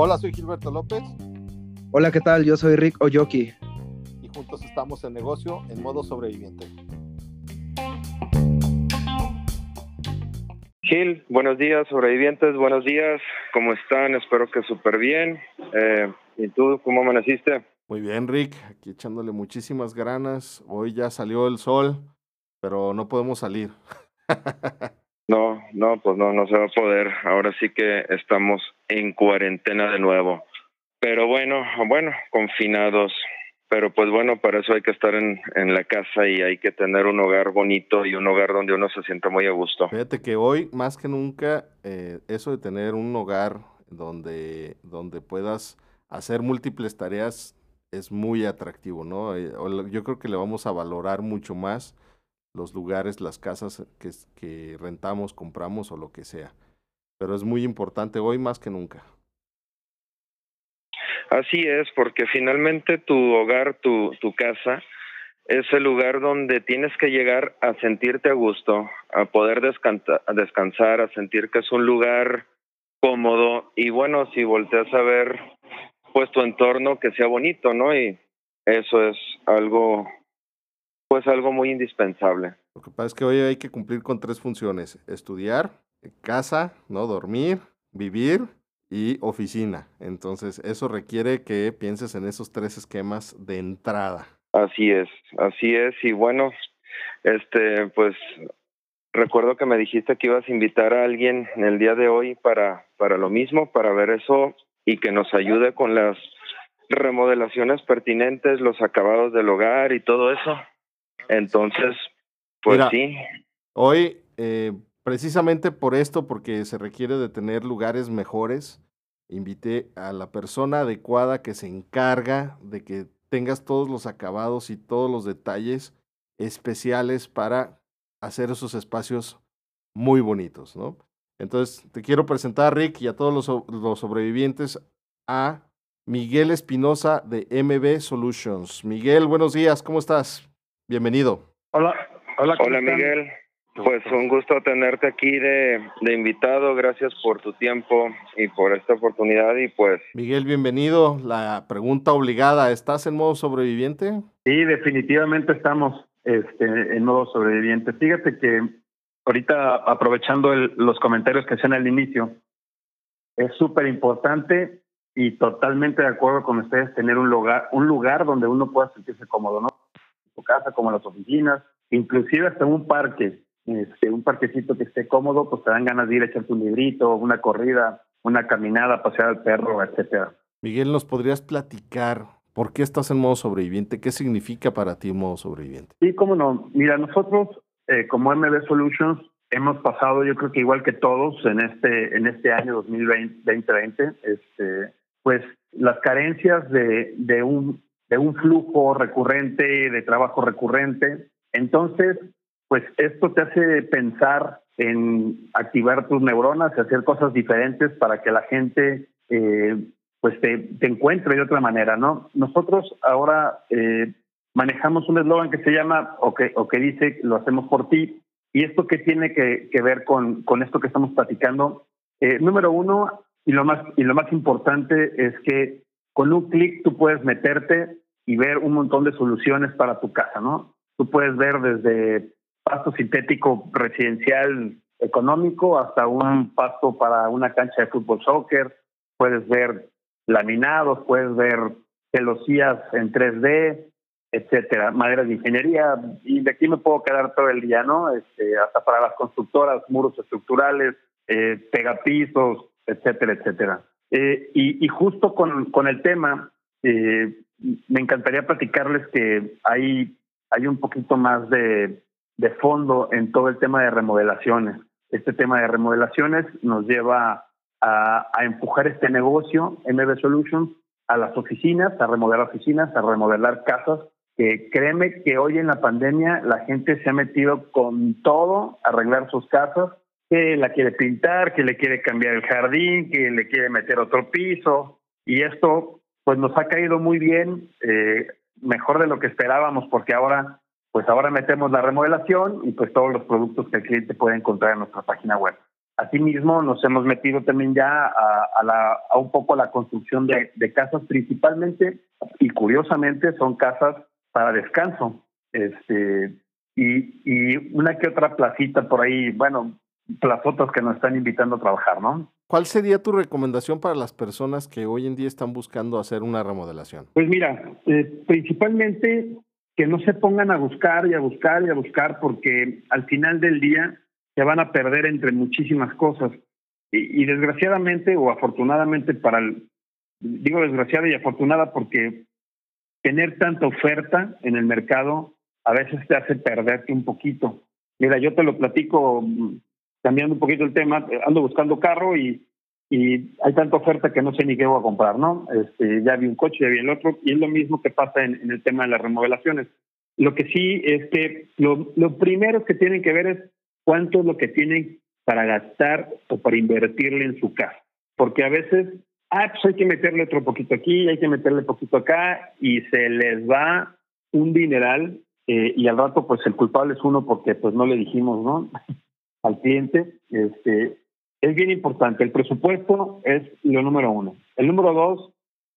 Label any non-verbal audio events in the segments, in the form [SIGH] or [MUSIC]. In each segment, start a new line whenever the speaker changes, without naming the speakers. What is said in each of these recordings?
Hola, soy Gilberto López.
Hola, ¿qué tal? Yo soy Rick Oyoki.
Y juntos estamos en negocio en modo sobreviviente.
Gil, buenos días, sobrevivientes, buenos días. ¿Cómo están? Espero que súper bien. Eh, ¿Y tú, cómo amaneciste?
Muy bien, Rick. Aquí echándole muchísimas ganas. Hoy ya salió el sol, pero no podemos salir. [LAUGHS]
No, no, pues no, no se va a poder. Ahora sí que estamos en cuarentena de nuevo. Pero bueno, bueno, confinados. Pero pues bueno, para eso hay que estar en, en la casa y hay que tener un hogar bonito y un hogar donde uno se sienta muy a gusto.
Fíjate que hoy, más que nunca, eh, eso de tener un hogar donde, donde puedas hacer múltiples tareas es muy atractivo, ¿no? Eh, yo creo que le vamos a valorar mucho más los lugares, las casas que, que rentamos, compramos o lo que sea. Pero es muy importante hoy más que nunca.
Así es, porque finalmente tu hogar, tu, tu casa, es el lugar donde tienes que llegar a sentirte a gusto, a poder descansar, a sentir que es un lugar cómodo y bueno, si volteas a ver pues tu entorno que sea bonito, ¿no? Y eso es algo pues algo muy indispensable.
Lo que pasa es que hoy hay que cumplir con tres funciones, estudiar, casa, no dormir, vivir y oficina. Entonces, eso requiere que pienses en esos tres esquemas de entrada.
Así es, así es. Y bueno, este, pues recuerdo que me dijiste que ibas a invitar a alguien en el día de hoy para, para lo mismo, para ver eso y que nos ayude con las remodelaciones pertinentes, los acabados del hogar y todo eso. Entonces, pues sí.
Hoy, eh, precisamente por esto, porque se requiere de tener lugares mejores, invité a la persona adecuada que se encarga de que tengas todos los acabados y todos los detalles especiales para hacer esos espacios muy bonitos, ¿no? Entonces, te quiero presentar, Rick, y a todos los, los sobrevivientes a Miguel Espinosa de MB Solutions. Miguel, buenos días, ¿cómo estás? Bienvenido.
Hola, hola.
Hola Miguel. Pues un gusto tenerte aquí de, de, invitado. Gracias por tu tiempo y por esta oportunidad. Y pues.
Miguel, bienvenido. La pregunta obligada: ¿estás en modo sobreviviente?
Sí, definitivamente estamos este, en modo sobreviviente. Fíjate que ahorita, aprovechando los comentarios que hacían al inicio, es súper importante y totalmente de acuerdo con ustedes tener un lugar, un lugar donde uno pueda sentirse cómodo, ¿no? Casa como las oficinas, inclusive hasta un parque, este, un parquecito que esté cómodo, pues te dan ganas de ir a echarte un librito, una corrida, una caminada, pasear al perro, etcétera.
Miguel, ¿nos podrías platicar por qué estás en modo sobreviviente? ¿Qué significa para ti modo sobreviviente?
Sí, cómo no. Mira, nosotros eh, como MB Solutions hemos pasado, yo creo que igual que todos en este en este año 2020, este, pues las carencias de, de un de un flujo recurrente, de trabajo recurrente. Entonces, pues esto te hace pensar en activar tus neuronas y hacer cosas diferentes para que la gente eh, pues te, te, encuentre de otra manera, ¿no? Nosotros ahora eh, manejamos un eslogan que se llama o que, o que dice lo hacemos por ti y esto que tiene que, que ver con, con esto que estamos platicando. Eh, número uno y lo más y lo más importante es que con un clic tú puedes meterte y ver un montón de soluciones para tu casa, ¿no? Tú puedes ver desde pasto sintético residencial económico hasta un pasto para una cancha de fútbol soccer, puedes ver laminados, puedes ver celosías en 3D, etcétera, maderas de ingeniería, y de aquí me puedo quedar todo el día, ¿no? Este, hasta para las constructoras, muros estructurales, eh, pegapisos, etcétera, etcétera. Eh, y, y, justo con, con el tema, eh, me encantaría platicarles que hay, hay un poquito más de, de fondo en todo el tema de remodelaciones. Este tema de remodelaciones nos lleva a, a empujar este negocio, MB Solutions, a las oficinas, a remodelar oficinas, a remodelar casas. Que créeme que hoy en la pandemia la gente se ha metido con todo a arreglar sus casas, que la quiere pintar, que le quiere cambiar el jardín, que le quiere meter otro piso. Y esto pues nos ha caído muy bien, eh, mejor de lo que esperábamos, porque ahora, pues ahora metemos la remodelación y pues todos los productos que el cliente puede encontrar en nuestra página web. Asimismo, nos hemos metido también ya a, la, a un poco la construcción de, de, casas, principalmente y curiosamente son casas para descanso. Este, y, y una que otra placita por ahí, bueno, plazotas que nos están invitando a trabajar, ¿no?
¿Cuál sería tu recomendación para las personas que hoy en día están buscando hacer una remodelación?
Pues mira, eh, principalmente que no se pongan a buscar y a buscar y a buscar porque al final del día se van a perder entre muchísimas cosas. Y, y desgraciadamente o afortunadamente para el, digo desgraciada y afortunada porque tener tanta oferta en el mercado a veces te hace perderte un poquito. Mira, yo te lo platico cambiando un poquito el tema, eh, ando buscando carro y, hay tanta oferta que no sé ni qué voy a comprar, ¿no? Este, ya vi un coche, ya vi el otro, y es lo mismo que pasa en, el tema de las remodelaciones. Lo que sí es que lo, lo primero que tienen que ver es cuánto es lo que tienen para gastar o para invertirle en su casa. Porque a veces, ah, pues hay que meterle otro poquito aquí, hay que meterle poquito acá, y se les va un dineral, eh, y al rato, pues el culpable es uno porque pues no le dijimos, ¿no? Al cliente, este, es bien importante. El presupuesto es lo número uno. El número dos,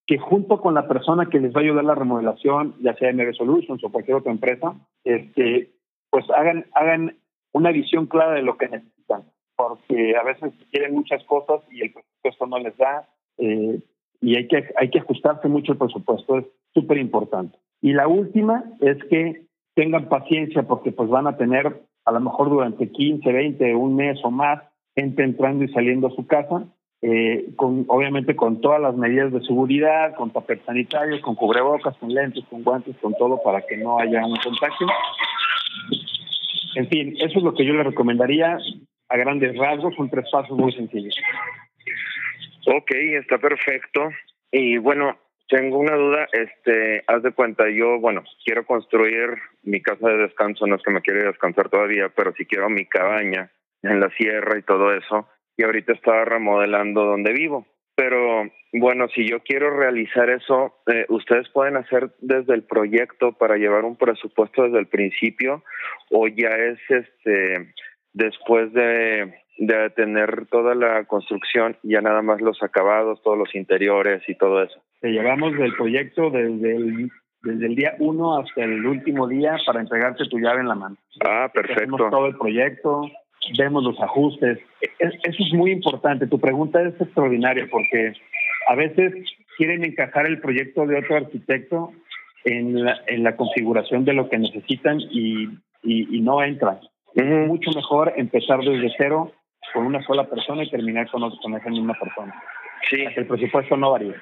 que junto con la persona que les va a ayudar la remodelación, ya sea MB Solutions o cualquier otra empresa, este, pues hagan, hagan una visión clara de lo que necesitan, porque a veces quieren muchas cosas y el presupuesto no les da, eh, y hay que, hay que ajustarse mucho el presupuesto, es súper importante. Y la última es que tengan paciencia porque pues van a tener a lo mejor durante 15, 20, un mes o más, gente entrando y saliendo a su casa, eh, con, obviamente con todas las medidas de seguridad, con tapete sanitarios, con cubrebocas, con lentes, con guantes, con todo para que no haya un contagio. En fin, eso es lo que yo le recomendaría a grandes rasgos, son tres pasos muy sencillos.
Ok, está perfecto. Y bueno, tengo una duda, este, haz de cuenta, yo, bueno, quiero construir mi casa de descanso, no es que me quiera descansar todavía, pero si quiero mi cabaña en la sierra y todo eso, y ahorita estaba remodelando donde vivo. Pero bueno, si yo quiero realizar eso, eh, ustedes pueden hacer desde el proyecto para llevar un presupuesto desde el principio o ya es este después de de tener toda la construcción, ya nada más los acabados, todos los interiores y todo eso.
Te llevamos del proyecto desde el, desde el día uno hasta el último día para entregarte tu llave en la mano.
Ah, perfecto. Hacemos
todo el proyecto, vemos los ajustes. eso es muy importante. Tu pregunta es extraordinaria porque a veces quieren encajar el proyecto de otro arquitecto en la, en la configuración de lo que necesitan y, y, no entran. Es mucho mejor empezar desde cero con una sola persona y terminar con, con esa misma persona.
Sí.
el presupuesto no varía.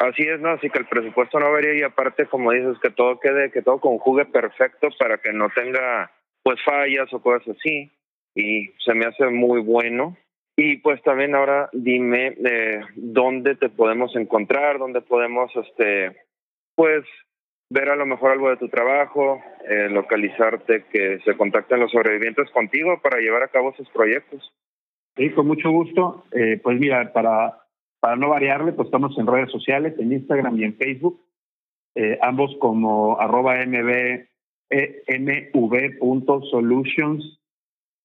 Así es, no, así que el presupuesto no varía y aparte, como dices, que todo quede, que todo conjugue perfecto para que no tenga pues fallas o cosas así y se me hace muy bueno. Y pues también ahora dime eh, dónde te podemos encontrar, dónde podemos, este, pues ver a lo mejor algo de tu trabajo, eh, localizarte, que se contacten los sobrevivientes contigo para llevar a cabo esos proyectos.
Sí, con mucho gusto. Eh, pues mira, para, para no variarle, pues estamos en redes sociales, en Instagram y en Facebook, eh, ambos como arroba mv, eh, mv.solutions.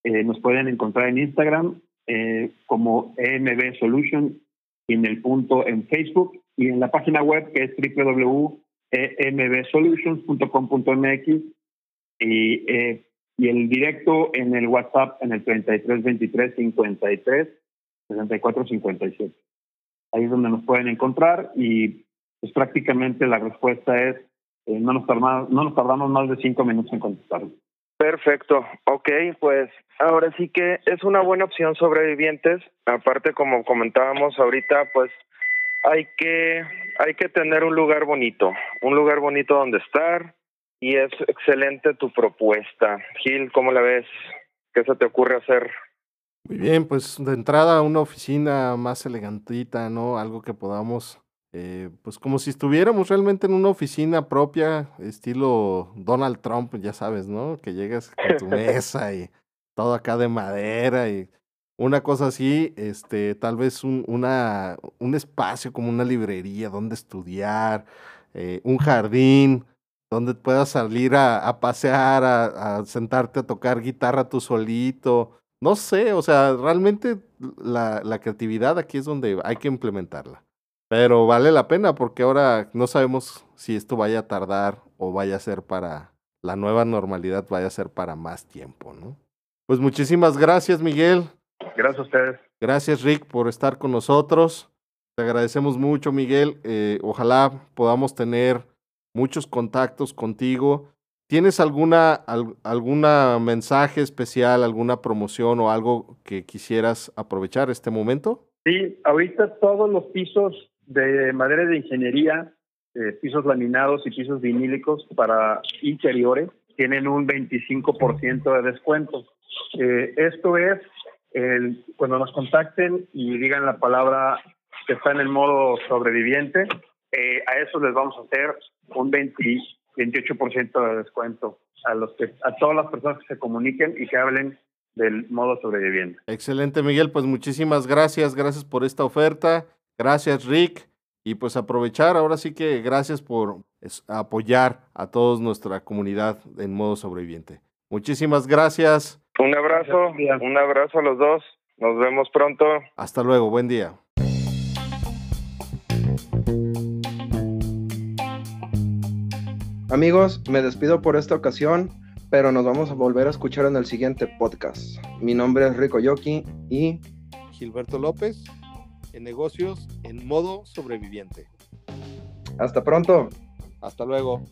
Eh, nos pueden encontrar en Instagram eh, como EMB Solution y en el punto en Facebook y en la página web que es www.embsolutions.com.mx y y el directo en el WhatsApp en el 33 23 53 64 57. Ahí es donde nos pueden encontrar y pues prácticamente la respuesta es eh, no nos tardamos no nos tardamos más de cinco minutos en contestar.
Perfecto, ok, pues ahora sí que es una buena opción sobrevivientes. Aparte, como comentábamos ahorita, pues hay que hay que tener un lugar bonito, un lugar bonito donde estar, y es excelente tu propuesta. Gil, ¿cómo la ves? ¿Qué se te ocurre hacer?
Muy bien, pues de entrada una oficina más elegantita, ¿no? Algo que podamos, eh, pues como si estuviéramos realmente en una oficina propia, estilo Donald Trump, ya sabes, ¿no? Que llegas con tu [LAUGHS] mesa y todo acá de madera y una cosa así, este, tal vez un, una, un espacio como una librería donde estudiar, eh, un jardín, donde puedas salir a, pasear, a, sentarte a tocar guitarra tú solito, no sé, o sea, realmente la, la creatividad aquí es donde hay que implementarla. Pero vale la pena porque ahora no sabemos si esto vaya a tardar o vaya a ser para la nueva normalidad, vaya a ser para más tiempo, ¿no? Pues muchísimas gracias, Miguel.
Gracias a ustedes.
Gracias, Rick, por estar con nosotros. Te agradecemos mucho, Miguel. Eh, ojalá podamos tener muchos contactos contigo. ¿Tienes alguna, alguna mensaje especial, alguna promoción o algo que quisieras aprovechar este momento?
Sí, ahorita todos los pisos de madera de ingeniería, eh, pisos laminados y pisos vinílicos para interiores tienen un 25% de descuento. Eh, esto es el, cuando nos contacten y digan la palabra que está en el modo sobreviviente, eh, a eso les vamos a hacer un 20, 28% de descuento a los que a todas las personas que se comuniquen y que hablen del modo sobreviviente.
Excelente, Miguel. Pues muchísimas gracias. Gracias por esta oferta. Gracias, Rick. Y pues aprovechar, ahora sí que gracias por apoyar a toda nuestra comunidad en modo sobreviviente. Muchísimas gracias.
Un abrazo, un abrazo a los dos. Nos vemos pronto.
Hasta luego, buen día.
Amigos, me despido por esta ocasión, pero nos vamos a volver a escuchar en el siguiente podcast. Mi nombre es Rico Yoki y
Gilberto López en negocios en modo sobreviviente.
Hasta pronto.
Hasta luego.